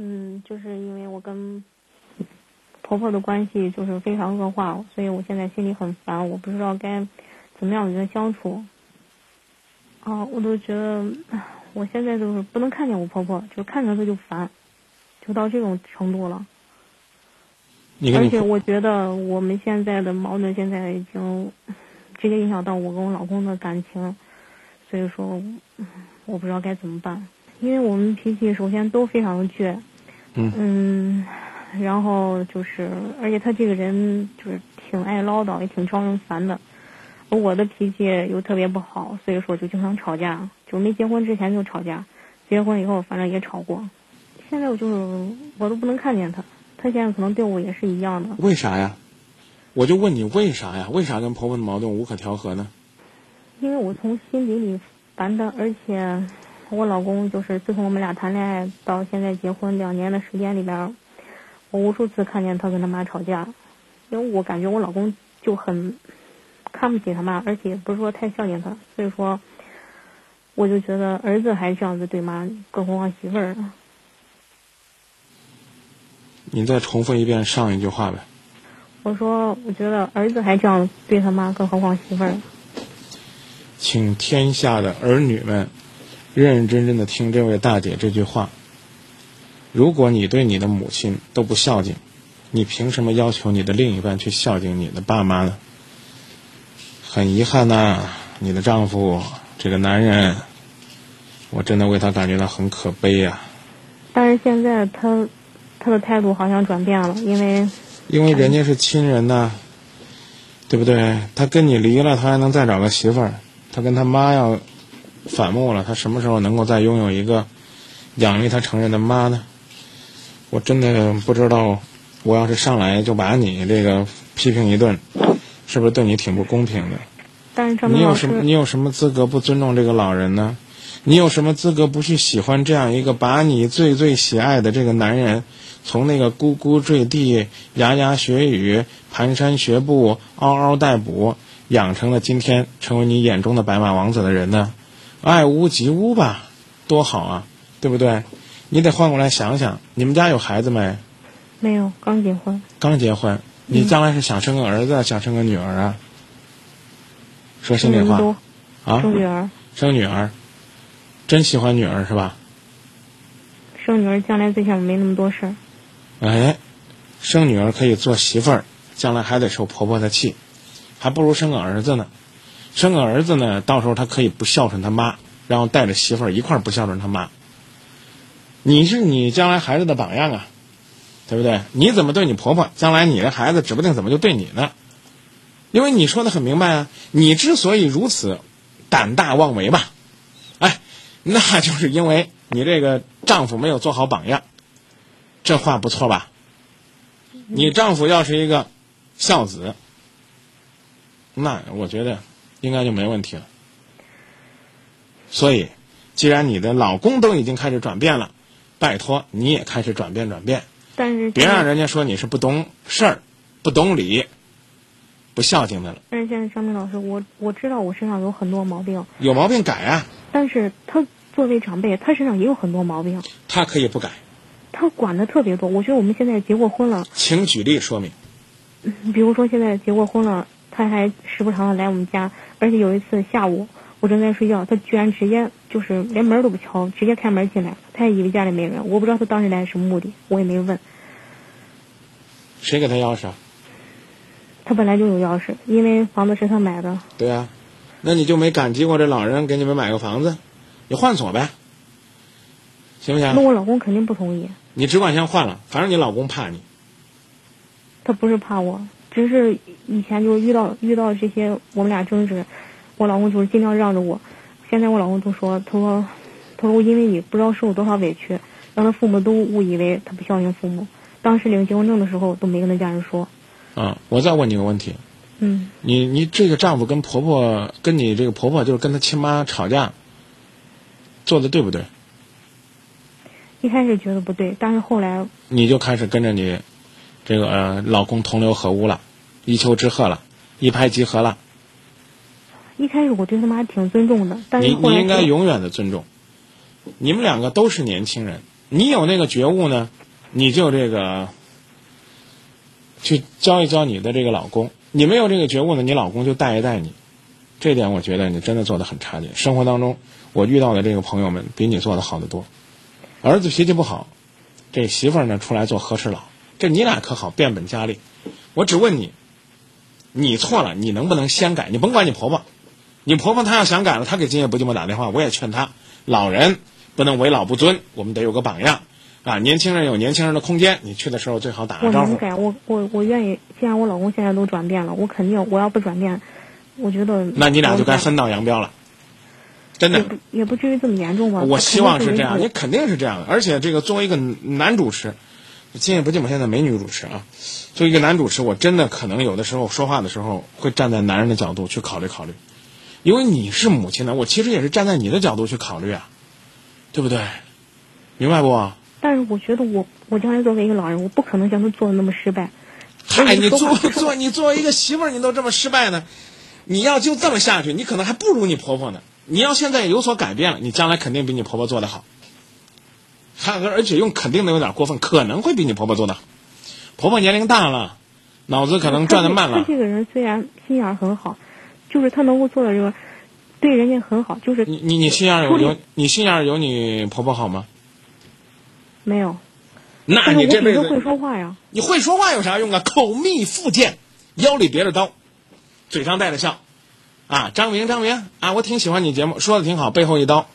嗯，就是因为我跟婆婆的关系就是非常恶化，所以我现在心里很烦，我不知道该怎么样与她相处。啊，我都觉得我现在就是不能看见我婆婆，就看着她就烦，就到这种程度了。而且我觉得我们现在的矛盾现在已经直接影响到我跟我老公的感情，所以说我不知道该怎么办。因为我们脾气首先都非常的倔，嗯，然后就是，而且他这个人就是挺爱唠叨，也挺招人烦的。我的脾气又特别不好，所以说就经常吵架。就没结婚之前就吵架，结婚以后反正也吵过。现在我就是我都不能看见他，他现在可能对我也是一样的。为啥呀？我就问你为啥呀？为啥跟婆婆的矛盾无可调和呢？因为我从心底里烦他，而且。我老公就是自从我们俩谈恋爱到现在结婚两年的时间里边，我无数次看见他跟他妈吵架，因为我感觉我老公就很看不起他妈，而且不是说太孝敬他，所以说我就觉得儿子还这样子对妈，更何况媳妇儿。你再重复一遍上一句话呗。我说，我觉得儿子还这样对他妈，更何况媳妇儿。请天下的儿女们。认认真真的听这位大姐这句话。如果你对你的母亲都不孝敬，你凭什么要求你的另一半去孝敬你的爸妈呢？很遗憾呐，你的丈夫这个男人，我真的为他感觉到很可悲呀。但是现在他他的态度好像转变了，因为因为人家是亲人呐，对不对？他跟你离了，他还能再找个媳妇儿，他跟他妈要。反目了，他什么时候能够再拥有一个养育他成人的妈呢？我真的不知道，我要是上来就把你这个批评一顿，是不是对你挺不公平的？但是你有什么你有什么资格不尊重这个老人呢？你有什么资格不去喜欢这样一个把你最最喜爱的这个男人，从那个咕咕坠地、牙牙学语、蹒跚学步、嗷嗷待哺，养成了今天成为你眼中的白马王子的人呢？爱屋及乌吧，多好啊，对不对？你得换过来想想，你们家有孩子没？没有，刚结婚。刚结婚，你将来是想生个儿子，想生个女儿啊？说心里话，啊？生女儿。生女儿，真喜欢女儿是吧？生女儿将来最起码没那么多事儿。哎，生女儿可以做媳妇儿，将来还得受婆婆的气，还不如生个儿子呢。生个儿子呢，到时候他可以不孝顺他妈，然后带着媳妇儿一块儿不孝顺他妈。你是你将来孩子的榜样啊，对不对？你怎么对你婆婆，将来你的孩子指不定怎么就对你呢？因为你说的很明白啊，你之所以如此胆大妄为吧，哎，那就是因为你这个丈夫没有做好榜样。这话不错吧？你丈夫要是一个孝子，那我觉得。应该就没问题了。所以，既然你的老公都已经开始转变了，拜托你也开始转变转变。但是别让人家说你是不懂事儿、不懂理、不孝敬的了。但是现在张明老师，我我知道我身上有很多毛病。有毛病改啊！但是他作为长辈，他身上也有很多毛病。他可以不改。他管的特别多。我觉得我们现在结过婚了。请举例说明。比如说，现在结过婚了。他还时不常的来我们家，而且有一次下午我正在睡觉，他居然直接就是连门都不敲，直接开门进来他也以为家里没人，我不知道他当时来什么目的，我也没问。谁给他钥匙？啊？他本来就有钥匙，因为房子是他买的。对啊，那你就没感激过这老人给你们买个房子？你换锁呗，行不行？那我老公肯定不同意。你只管先换了，反正你老公怕你。他不是怕我。只是以前就是遇到遇到这些我们俩争执，我老公就是尽量让着我。现在我老公都说，他说，他说我因为你不知道受了多少委屈，让他父母都误以为他不孝敬父母。当时领结婚证的时候都没跟他家人说。啊，我再问你个问题。嗯。你你这个丈夫跟婆婆跟你这个婆婆就是跟他亲妈吵架，做的对不对？一开始觉得不对，但是后来。你就开始跟着你。这个老公同流合污了，一丘之貉了，一拍即合了。一开始我对他妈挺尊重的，但是你你应该永远的尊重。你们两个都是年轻人，你有那个觉悟呢，你就这个去教一教你的这个老公；你没有这个觉悟呢，你老公就带一带你。这点我觉得你真的做的很差劲。生活当中，我遇到的这个朋友们比你做的好得多。儿子脾气不好，这媳妇儿呢出来做和事佬，这你俩可好，变本加厉。我只问你，你错了，你能不能先改？你甭管你婆婆，你婆婆她要想改了，她给今夜不寂寞打电话，我也劝她，老人不能为老不尊，我们得有个榜样啊。年轻人有年轻人的空间，你去的时候最好打个招呼。我能改，我我我愿意。既然我老公现在都转变了，我肯定我要不转变。我觉得那你俩就该分道扬镳了，真的也不至于这么严重吧？我希望是这样，你肯定是这样的。而且这个作为一个男主持，今夜不寂寞现在没女主持啊。作为一个男主持，我真的可能有的时候说话的时候会站在男人的角度去考虑考虑，因为你是母亲呢，我其实也是站在你的角度去考虑啊，对不对？明白不？但是我觉得我我将来作为一个老人，我不可能像他做的那么失败。嗨，你做做你作为一个媳妇儿，你都这么失败呢？你要就这么下去，你可能还不如你婆婆呢。你要现在有所改变了，你将来肯定比你婆婆做的好。还而且用肯定的有点过分，可能会比你婆婆做的好。婆婆年龄大了，脑子可能转的慢了。他这个人虽然心眼儿很好，就是他能够做到这个，对人家很好，就是你你你心眼儿有有你心眼儿有你婆婆好吗？没有。那你这辈子会说话呀。你会说话有啥用啊？口蜜腹剑，腰里别着刀，嘴上带着笑，啊，张明张明啊，我挺喜欢你节目，说的挺好，背后一刀，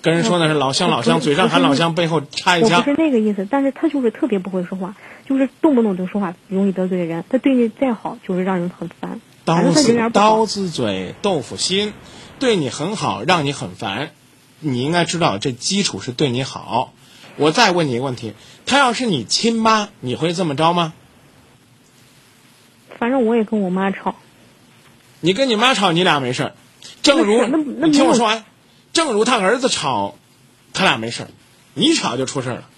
跟人说那是老乡老乡，嘴上喊老乡，背后插一枪我不是。那个意思，但是他就是特别不会说话，就是动不动就说话，容易得罪人。他对你再好，就是让人很烦。刀子刀子嘴豆腐心，对你很好，让你很烦。你应该知道，这基础是对你好。我再问你一个问题：他要是你亲妈，你会这么着吗？反正我也跟我妈吵，你跟你妈吵，你俩没事儿。正如那那那你听我说完，正如他儿子吵，他俩没事儿，你吵就出事儿了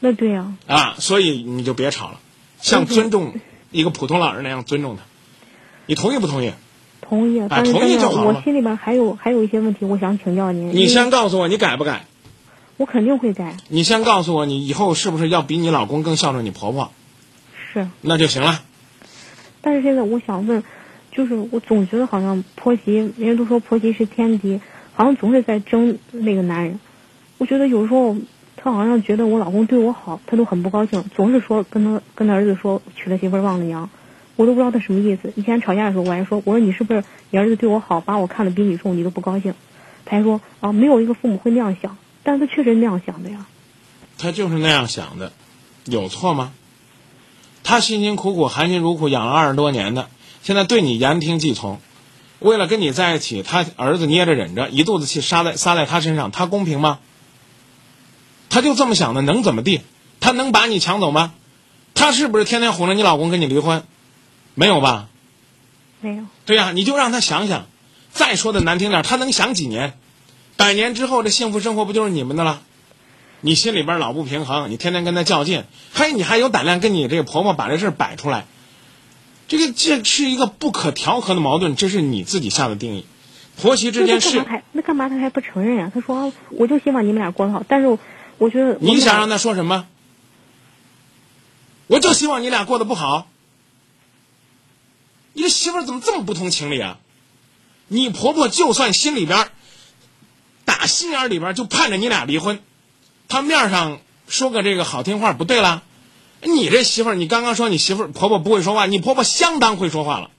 那对呀、啊！所以你就别吵了，像尊重一个普通老人那样尊重他。你同意不同意？同意。但是同意就好了我心里边还有还有一些问题，我想请教您。你先告诉我，你改不改？我肯定会改，你先告诉我，你以后是不是要比你老公更孝顺你婆婆？是。那就行了。但是现在我想问，就是我总觉得好像婆媳，人家都说婆媳是天敌，好像总是在争那个男人。我觉得有时候他好像觉得我老公对我好，他都很不高兴，总是说跟他跟他儿子说娶了媳妇忘了娘，我都不知道他什么意思。以前吵架的时候我还说，我说你是不是你儿子对我好，把我看得比你重，你都不高兴？他还说啊，没有一个父母会那样想，但是他确实那样想的呀。他就是那样想的，有错吗？他辛辛苦苦、含辛茹苦养了二十多年的，现在对你言听计从，为了跟你在一起，他儿子捏着忍着，一肚子气撒在撒在他身上，他公平吗？他就这么想的，能怎么地？他能把你抢走吗？他是不是天天哄着你老公跟你离婚？没有吧？没有，对呀、你就让他想想。再说的难听点，他能想几年？百年之后，这幸福生活不就是你们的了？你心里边老不平衡，你天天跟他较劲，嘿，你还有胆量跟你这个婆婆把这事儿摆出来？这个这是一个不可调和的矛盾，这是你自己下的定义。婆媳之间是那干嘛还那干嘛他还不承认呀、他说、啊、我就希望你们俩过得好，但是我我觉得我你想让他说什么？我就希望你俩过得不好。你这媳妇儿怎么这么不通情理啊？你婆婆就算心里边打心眼里边就盼着你俩离婚，她面上说个这个好听话不对啦。你这媳妇儿，你刚刚说你媳妇儿婆婆不会说话，你婆婆相当会说话了。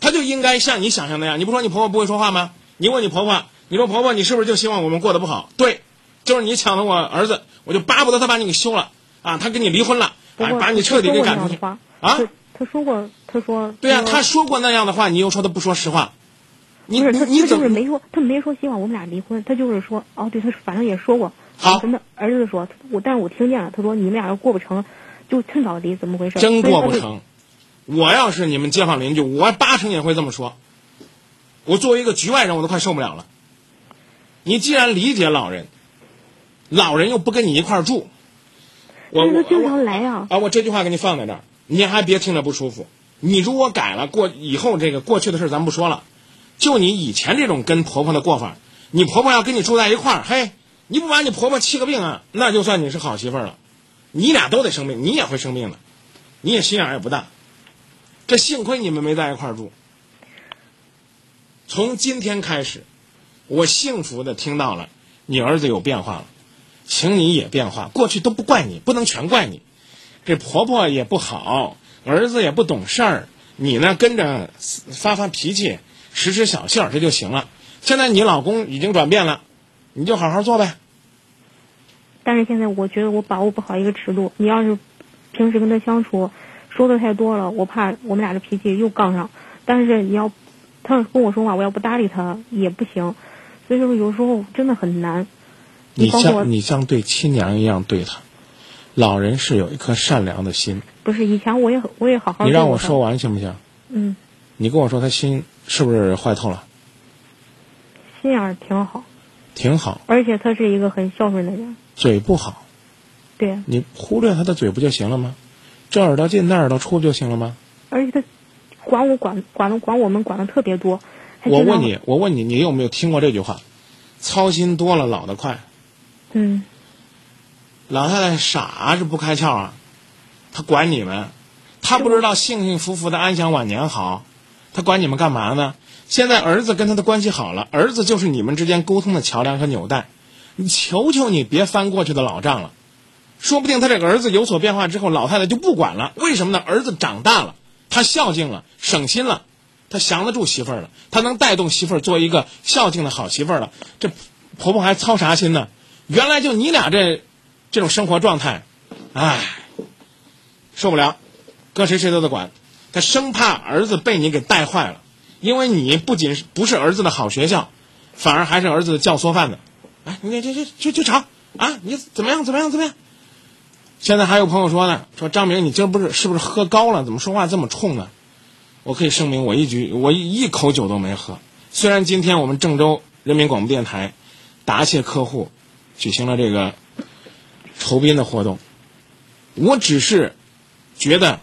她就应该像你想象那样，你不说你婆婆不会说话吗？你问你婆婆，你说婆婆，你是不是就希望我们过得不好？对，就是你抢了我儿子，我就巴不得他把你给休了啊，他跟你离婚了，哎，把你彻底给赶出去啊！他他说过，他说对呀、说他说过那样的话，你又说他不说实话，你不是他他你你就是没说，他没说希望我们俩离婚，他就是说哦，对他反正也说过，好我跟他儿子说，我但是我听见了，他说你们俩要过不成，就趁早离，怎么回事？真。过不成？我要是你们街坊邻居，我八成也会这么说。我作为一个局外人，我都快受不了了。你既然理解老人，老人又不跟你一块儿住，我经常来啊、啊，我这句话给你放在这儿，你还别听着不舒服。你如果改了，过以后这个过去的事儿咱不说了，就你以前这种跟婆婆的过法，你婆婆要跟你住在一块儿，嘿，你不把你婆婆气个病啊，那就算你是好媳妇了。你俩都得生病，你也会生病的，你也心眼也不大。这幸亏你们没在一块住。从今天开始，我幸福的听到了你儿子有变化了，请你也变化。过去都不怪你，不能全怪你。这婆婆也不好，儿子也不懂事儿，你呢跟着发发脾气，使使小性儿，这就行了。现在你老公已经转变了，你就好好做呗。但是现在我觉得我把握不好一个尺度。你要是平时跟他相处说的太多了，我怕我们俩的脾气又杠上。但是你要他要跟我说话，我要不搭理他也不行。所以说有时候真的很难。你像你像对亲娘一样对他，老人是有一颗善良的心。不是以前我也我也好好。你让我说。完行不行？嗯，你跟我说他心是不是坏透了？心眼儿挺好，挺好，而且他是一个很孝顺的人。嘴不好，对，你忽略他的嘴不就行了吗？这耳朵进那耳朵出不就行了吗？而且他管我管管的管我们管的特别多。我问你，我问你，你有没有听过这句话？操心多了老得快。嗯，老太太傻是不开窍啊，她管你们，她不知道幸幸福福的安享晚年好，她管你们干嘛呢？现在儿子跟他的关系好了，儿子就是你们之间沟通的桥梁和纽带，你求求你别翻过去的老账了，说不定他这个儿子有所变化之后，老太太就不管了。为什么呢？儿子长大了，他孝敬了，省心了，他降得住媳妇儿了，他能带动媳妇儿做一个孝敬的好媳妇儿了，这婆婆还操啥心呢？原来就你俩这这种生活状态，唉，受不了，搁谁谁都得管。他生怕儿子被你给带坏了，因为你不仅是不是儿子的好学校，反而还是儿子的教唆犯的。哎，你这这去去吵啊！你怎么样？怎么样？怎么样？现在还有朋友说呢，说张明，你今儿不是是不是喝高了？怎么说话这么冲呢？我可以声明，我一局我一口酒都没喝。虽然今天我们郑州人民广播电台答谢客户举行了这个酬宾的活动，我只是觉得，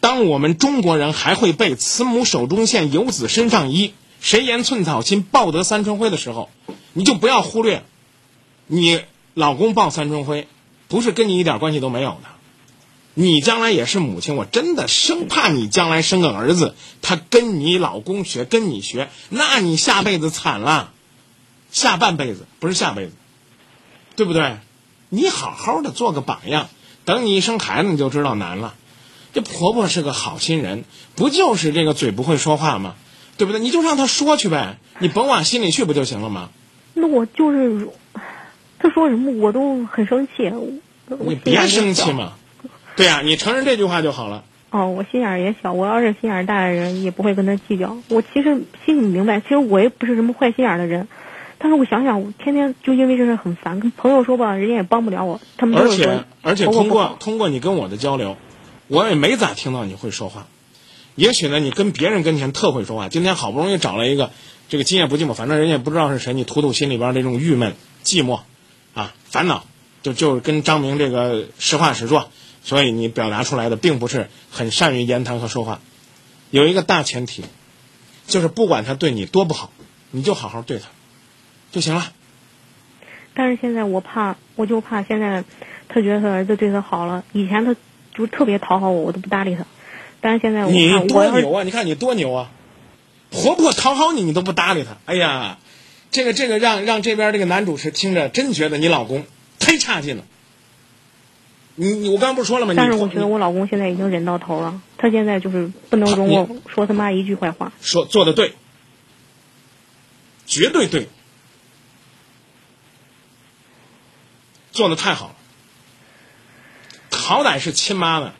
当我们中国人还会背“慈母手中线，游子身上衣，谁言寸草心，报得三春晖”的时候，你就不要忽略，你老公报三春晖，不是跟你一点关系都没有的。你将来也是母亲，我真的生怕你将来生个儿子，他跟你老公学，跟你学，那你下辈子惨了，下半辈子不是下辈子，对不对？你好好的做个榜样，等你一生孩子你就知道难了。这婆婆是个好心人，不就是这个嘴不会说话吗？对不对？你就让她说去呗，你甭往心里去不就行了吗？那我就是她说什么我都很生气。你别生气。嘛。对呀、你承认这句话就好了。哦，我心眼儿也小，我要是心眼儿大的人，也不会跟她计较。我其实心里明白，其实我也不是什么坏心眼儿的人，但是我想想，我天天就因为这事很烦，跟朋友说吧，人家也帮不了我，他们而且而且通过通过你跟我的交流，我也没咋听到你会说话。也许呢，你跟别人跟前特会说话。今天好不容易找了一个这个今夜不寂寞，反正人家也不知道是谁，你吐吐心里边这种郁闷、寂寞啊、烦恼，就就是跟张明这个实话实说。所以你表达出来的并不是很善于言谈和说话。有一个大前提，就是不管他对你多不好，你就好好对他就行了。但是现在我怕，我就怕现在他觉得他儿子对他好了，以前他就特别讨好我，我都不搭理他。但是现在我你多牛啊！你看你多牛啊！婆婆讨好你，你都不搭理他。哎呀，这个这个让让这边这个男主持听着真觉得你老公忒差劲了。你你我刚刚不是说了吗？你但是我觉得我老公现在已经忍到头了，他现在就是不能容我说他妈一句坏话。说做的对，绝对对，做的太好了。好歹是亲妈呢，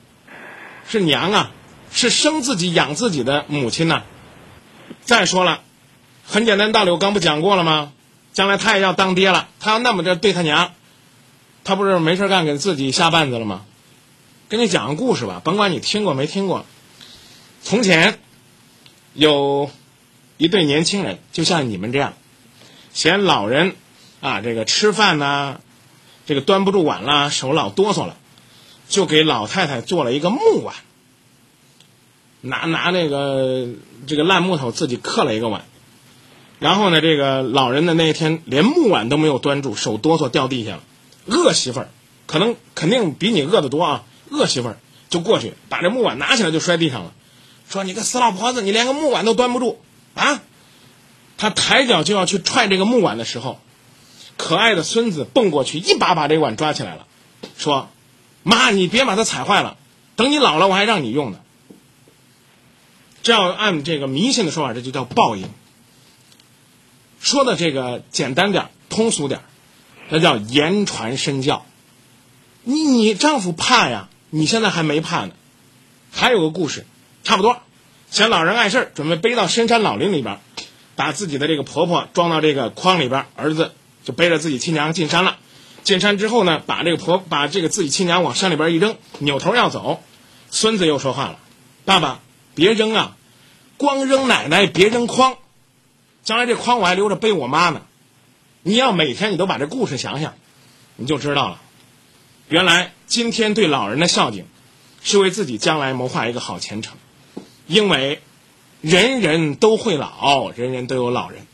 是娘啊，是生自己养自己的母亲呐、再说了，很简单道理，我刚不讲过了吗？将来他也要当爹了，他要那么着对他娘，他不是没事干给自己下绊子了吗？跟你讲个故事吧，甭管你听过没听过。从前有一对年轻人，就像你们这样，嫌老人啊这个吃饭呐、这个端不住碗啦，手老哆嗦了，就给老太太做了一个木碗，拿拿那个这个烂木头自己刻了一个碗，然后呢，这个老人的那一天连木碗都没有端住，手哆嗦掉地下了。恶媳妇儿，可能肯定比你饿得多啊！恶媳妇儿。就过去把这木碗拿起来就摔地上了，说：“你个死老婆子，你连个木碗都端不住。啊！”他抬脚就要去踹这个木碗的时候，可爱的孙子蹦过去，一把把这个碗抓起来了，说：“妈，你别把它踩坏了，等你老了我还让你用呢。”这要按这个迷信的说法，这就叫报应。说的这个简单点通俗点那叫言传身教。你你丈夫怕呀，你现在还没怕呢。还有个故事，差不多，嫌老人碍事，准备背到深山老林里边，把自己的这个婆婆装到这个筐里边，儿子就背着自己亲娘进山了。进山之后呢，把这个婆把这个自己亲娘往山里边一扔，扭头要走，孙子又说话了：“爸爸，别扔啊，光扔奶奶，别扔筐。”将来这筐我还留着背我妈呢，你要每天你都把这故事想想，你就知道了。原来今天对老人的孝敬，是为自己将来谋划一个好前程。因为人人都会老，人人都有老人。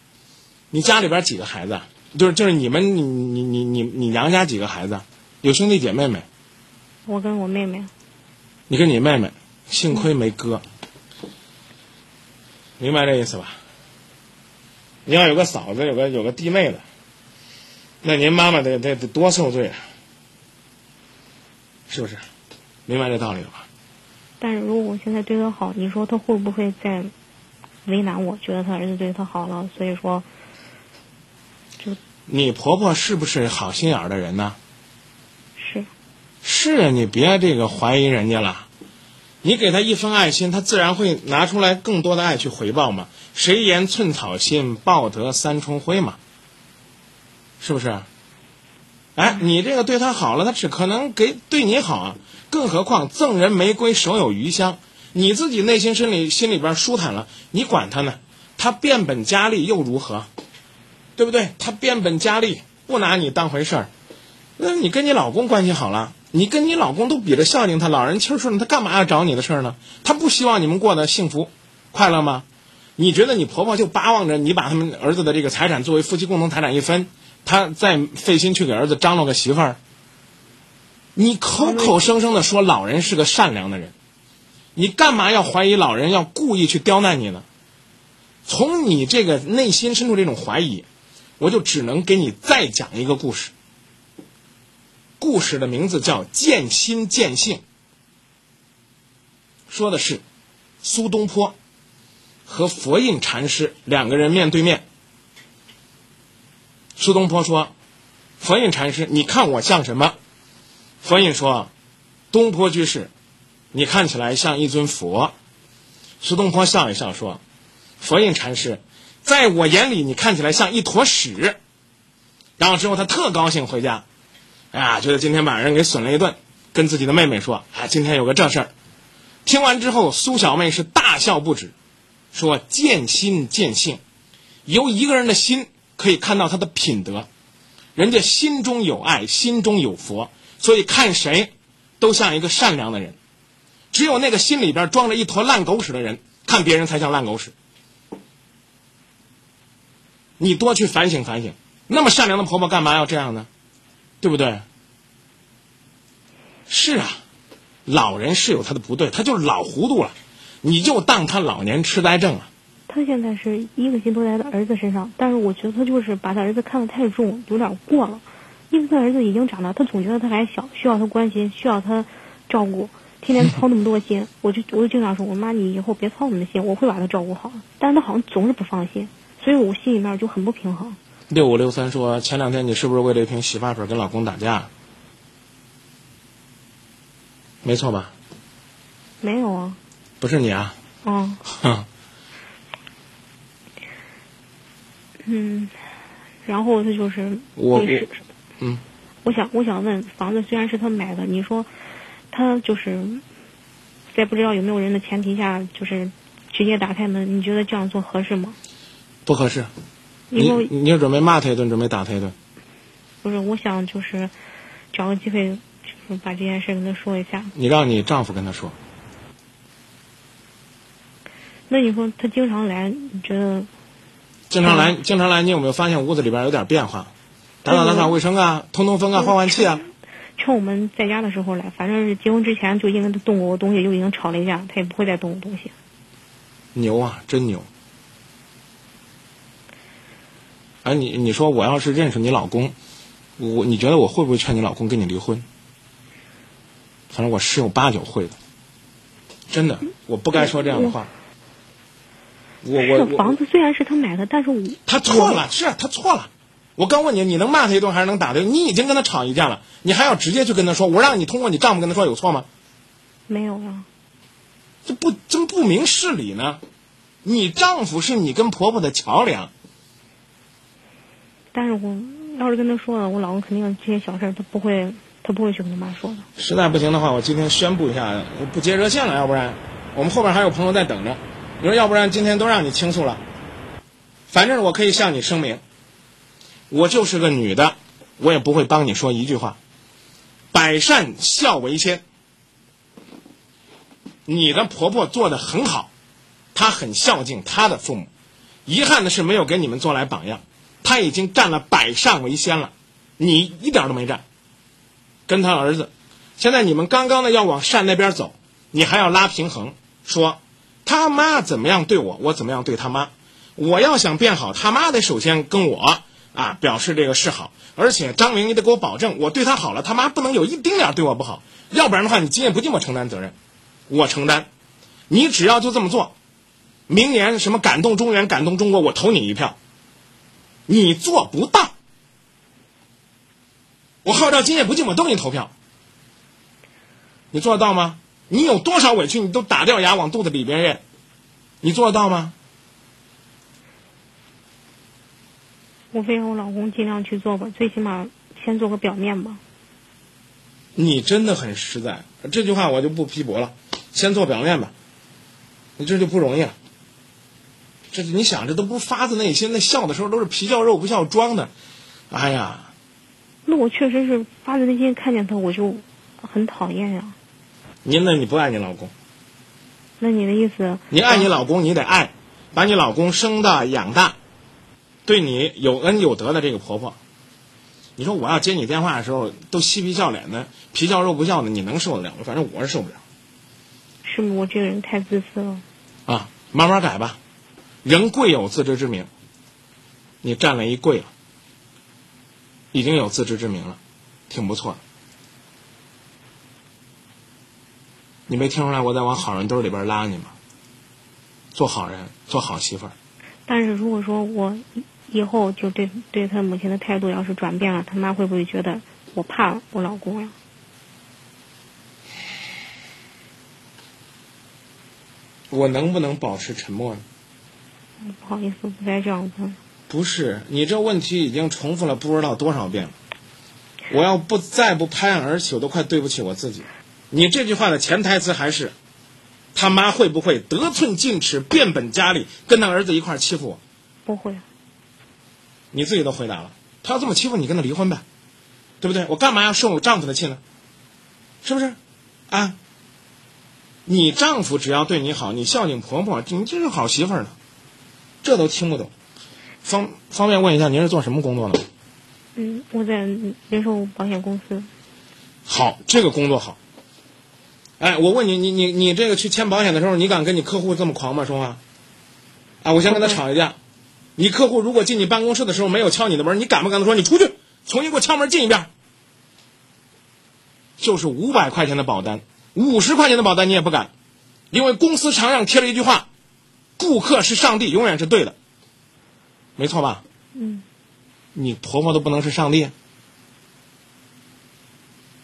你家里边几个孩子？就是就是你们你你你你你娘家几个孩子？有兄弟姐妹没？我跟我妹妹。你跟你妹妹，幸亏没哥。明白这意思吧？你要有个嫂子，有个有个弟妹的，那您妈妈得得得多受罪啊，是不是？明白这道理了吧？但是如果我现在对他好，你说他会不会再为难我？觉得他儿子对他好了，所以说就你婆婆是不是好心眼儿的人呢？是是啊，你别这个怀疑人家了。你给她一分爱心，她自然会拿出来更多的爱去回报嘛。谁言寸草心，报得三春晖嘛？是不是？哎，你这个对她好了，她只可能给对你好啊。更何况赠人玫瑰，手有余香。你自己内心心里心里边舒坦了，你管他呢？他变本加厉又如何？对不对？他变本加厉，不拿你当回事儿。那你跟你老公关系好了？你跟你老公都比着孝敬他，老人气顺，他干嘛要找你的事儿呢？他不希望你们过得幸福、快乐吗？你觉得你婆婆就巴望着你把他们儿子的这个财产作为夫妻共同财产一分，他再费心去给儿子张罗个媳妇儿？你口口声声的说老人是个善良的人，你干嘛要怀疑老人要故意去刁难你呢？从你这个内心深处这种怀疑，我就只能给你再讲一个故事。故事的名字叫《见心见性》，说的是苏东坡和佛印禅师两个人面对面。苏东坡说：“佛印禅师，你看我像什么？”佛印说：“东坡居士，你看起来像一尊佛。”苏东坡笑一笑说：“佛印禅师，在我眼里，你看起来像一坨屎。”然后之后他特高兴回家。哎呀，觉得今天把人给损了一顿，跟自己的妹妹说：“啊，今天有个正事儿。”听完之后，苏小妹是大笑不止，说：“见心见性，由一个人的心可以看到他的品德。人家心中有爱，心中有佛，所以看谁都像一个善良的人。只有那个心里边装着一坨烂狗屎的人，看别人才像烂狗屎。你多去反省反省，那么善良的婆婆干嘛要这样呢？”对不对？是啊，老人是有他的不对，他就是老糊涂了，你就当他老年痴呆症了。他现在是一个心都在他儿子身上，但是我觉得他就是把他儿子看得太重，有点过了。因为他儿子已经长大，他总觉得他还小，需要他关心，需要他照顾，天天操那么多心。我就我就经常说，我妈你以后别操我们的心，我会把他照顾好。但是他好像总是不放心，所以我心里面就很不平衡。六五六三说：“前两天你是不是为了一瓶洗发水跟老公打架？没错吧？没有啊。不是你啊？嗯。嗯，然后他就是我我嗯，我想我想问，房子虽然是他买的，你说他就是在不知道有没有人的前提下，就是直接打开门，你觉得这样做合适吗？不合适。你你就准备骂他一顿，准备打他一顿？不是，我想就是找个机会，就是把这件事跟他说一下。你让你丈夫跟他说。那你说他经常来，你觉得？经常来，经常来，你有没有发现屋子里边有点变化？打扫打扫卫生啊，通通风啊，换换气啊。趁我们在家的时候来，反正是结婚之前就因为他动过我东西，就已经吵了一架，他也不会再动我东西。牛啊，真牛！哎，你你说我要是认识你老公，我你觉得我会不会劝你老公跟你离婚？反正我十有八九会的，真的，我不该说这样的话。我我这房子虽然是他买的，但是我他错了，是他错了。我刚问你，你能骂他一顿还是能打他？你已经跟他吵一架了，你还要直接去跟他说？我让你通过你丈夫跟他说有错吗？没有啊。这不真不明事理呢？你丈夫是你跟婆婆的桥梁。但是我要是跟他说了，我老公肯定这些小事他不会，他不会去跟他妈说的。实在不行的话，我今天宣布一下，我不接热线了，要不然我们后边还有朋友在等着。你说要不然今天都让你倾诉了，反正我可以向你声明。我就是个女的，我也不会帮你说一句话。百善孝为先，你的婆婆做的很好，她很孝敬她的父母。遗憾的是没有给你们做来榜样，他已经占了百善为先了，你一点都没占。跟他儿子，现在你们刚刚的要往善那边走，你还要拉平衡，说他妈怎么样对我，我怎么样对他妈。我要想变好，他妈得首先跟我。啊，表示这个示好，而且张明，你得给我保证，我对他好了，他妈不能有一丁点对我不好，要不然的话，你今夜不寂寞承担责任，我承担，你只要就这么做，明年什么感动中原，感动中国，我投你一票，你做不到，我号召今夜不寂寞都给你投票，你做得到吗？你有多少委屈，你都打掉牙往肚子里边咽，你做得到吗？我会让我老公尽量去做吧，最起码先做个表面吧。你真的很实在，这句话我就不批驳了。先做表面吧，你这就不容易了。这你想，这都不发自内心，的笑的时候都是皮笑肉不笑装的。哎呀，那我确实是发自内心看见他，我就很讨厌呀。您那你不爱你老公？那你的意思？你爱你老公，你得爱，把你老公生大养大。对你有恩有德的这个婆婆，你说我要接你电话的时候都嬉皮笑脸的，皮笑肉不笑的，你能受得了吗？反正我是受不了。是不是我这个人太自私了？啊，慢慢改吧。人贵有自知之明，你占了一贵了，已经有自知之明了，挺不错的。你没听出来我在往好人堆里边拉你吗？做好人，做好媳妇儿。但是如果说我。以后就对对他母亲的态度要是转变了，他妈会不会觉得我怕我老公呀？我能不能保持沉默呢？不好意思，不该这样问。不是，你这问题已经重复了不知道多少遍了。我要不再不拍案而起，我都快对不起我自己。你这句话的潜台词还是他妈会不会得寸进尺、变本加厉，跟他儿子一块欺负我？不会。你自己都回答了，他要这么欺负你，跟他离婚呗，对不对？我干嘛要受我丈夫的气呢？是不是？啊，你丈夫只要对你好，你孝敬婆婆，你就是好媳妇儿呢。这都听不懂，方方便问一下，您是做什么工作的？嗯，我在人寿保险公司。好，这个工作好。哎，我问你，你你你这个去签保险的时候，你敢跟你客户这么狂吗？说话？啊，我先跟他吵一架。你客户如果进你办公室的时候没有敲你的门，你敢不敢说你出去，重新给我敲门进一遍？就是五百块钱的保单，五十块钱的保单你也不敢，因为公司墙上贴了一句话：“顾客是上帝，永远是对的。”没错吧？嗯。你婆婆都不能是上帝，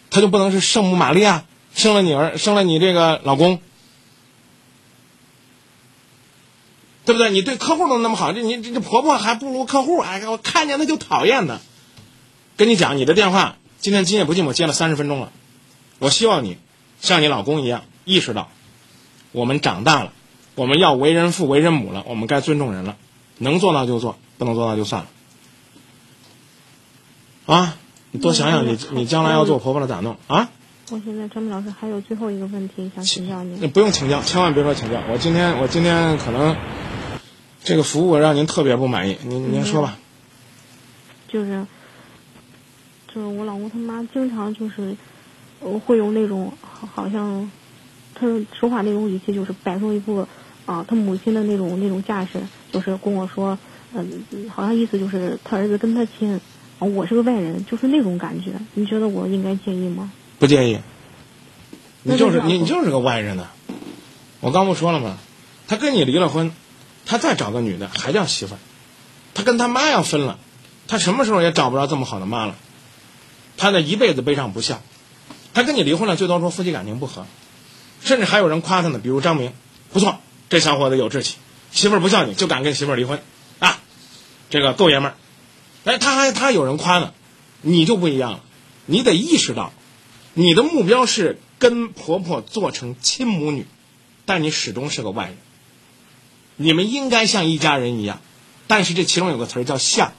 她就不能是圣母玛利亚生了你儿，生了你这个老公？对不对？你对客户都那么好，这你这这婆婆还不如客户。哎，我看见她就讨厌的。跟你讲，你的电话今天今夜不寂寞接了三十分钟了。我希望你像你老公一样意识到，我们长大了，我们要为人父为人母了，我们该尊重人了。能做到就做，不能做到就算了。啊，你多想想，你你将来要做婆婆了咋弄啊？我现在张明老师还有最后一个问题想请教您。不用请教，千万别说请教。我今天我今天可能。这个服务让您特别不满意，您您说吧。就是，就是我老公他妈经常就是，呃，会有那种好好像，他说话那种语气，就是摆出一副啊他母亲的那种那种架势，就是跟我说，嗯、好像意思就是他儿子跟他亲，啊我是个外人，就是那种感觉。你觉得我应该介意吗？不介意。你就是你你就是个外人呢。我刚不说了吗？他跟你离了婚，他再找个女的还叫媳妇儿。他跟他妈要分了，他什么时候也找不着这么好的妈了。他这一辈子背上不孝。他跟你离婚了，最多说夫妻感情不和，甚至还有人夸他呢，比如张明，不错，这小伙子有志气，媳妇不叫你就敢跟媳妇离婚啊，这个够爷们儿。哎，他还他有人夸呢，你就不一样了，你得意识到，你的目标是跟婆婆做成亲母女，但你始终是个外人。你们应该像一家人一样，但是这其中有个词儿叫像，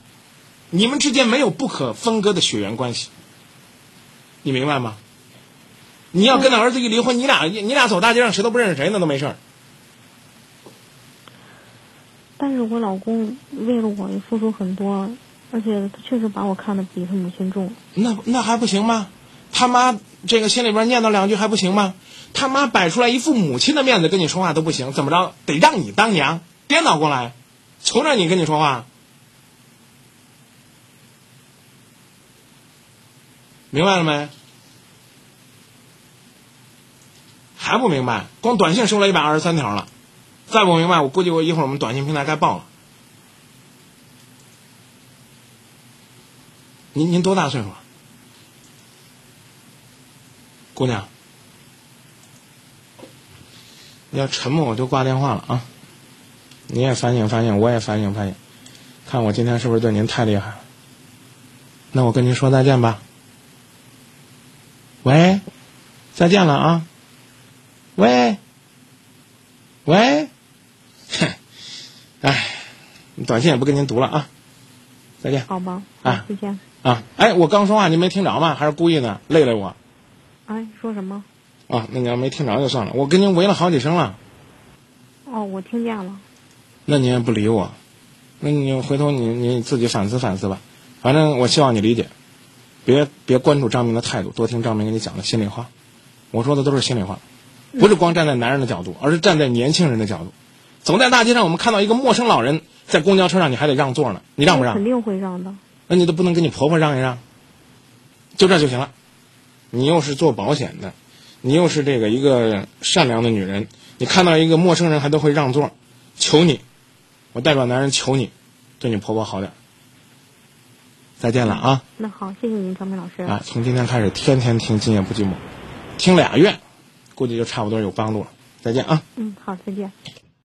你们之间没有不可分割的血缘关系，你明白吗？你要跟他儿子一离婚，你俩你俩走大街上谁都不认识谁，那都没事儿。但是我老公为了我也付出很多，而且他确实把我看得比他母亲重。那那还不行吗？他妈这个心里边念叨两句还不行吗？他妈摆出来一副母亲的面子跟你说话都不行，怎么着得让你当娘？颠倒过来，求着你跟你说话，明白了没？还不明白？光短信收了一百二十三条了，再不明白，我估计我一会儿我们短信平台该爆了。您您多大岁数啊？姑娘，你要沉默我就挂电话了啊！你也反省反省，我也反省反省，看我今天是不是对您太厉害了？那我跟您说再见吧。喂，再见了啊！喂，喂，哎，短信也不跟您读了啊！再见好吧，啊再见。啊！哎，我刚说话您没听着吗？还是故意的？累累我哎，说什么？啊？那你要没听着就算了，我跟您喂了好几声了。哦，我听见了。那你也不理我，那你回头你你自己反思反思吧。反正我希望你理解，别别关注张明的态度，多听张明给你讲的心里话。我说的都是心里话，不是光站在男人的角度，而是站在年轻人的角度。走在大街上，我们看到一个陌生老人在公交车上，你还得让座呢，你让不让？肯定会让的。那你都不能跟你婆婆让一让，就这就行了。你又是做保险的，你又是这个一个善良的女人，你看到一个陌生人还都会让座，求你，我代表男人求你，对你婆婆好点。再见了啊！那好，谢谢您，张明老师。啊，从今天开始天天听《今夜不寂寞》，听俩月，估计就差不多有帮助了。再见啊！嗯，好，再见。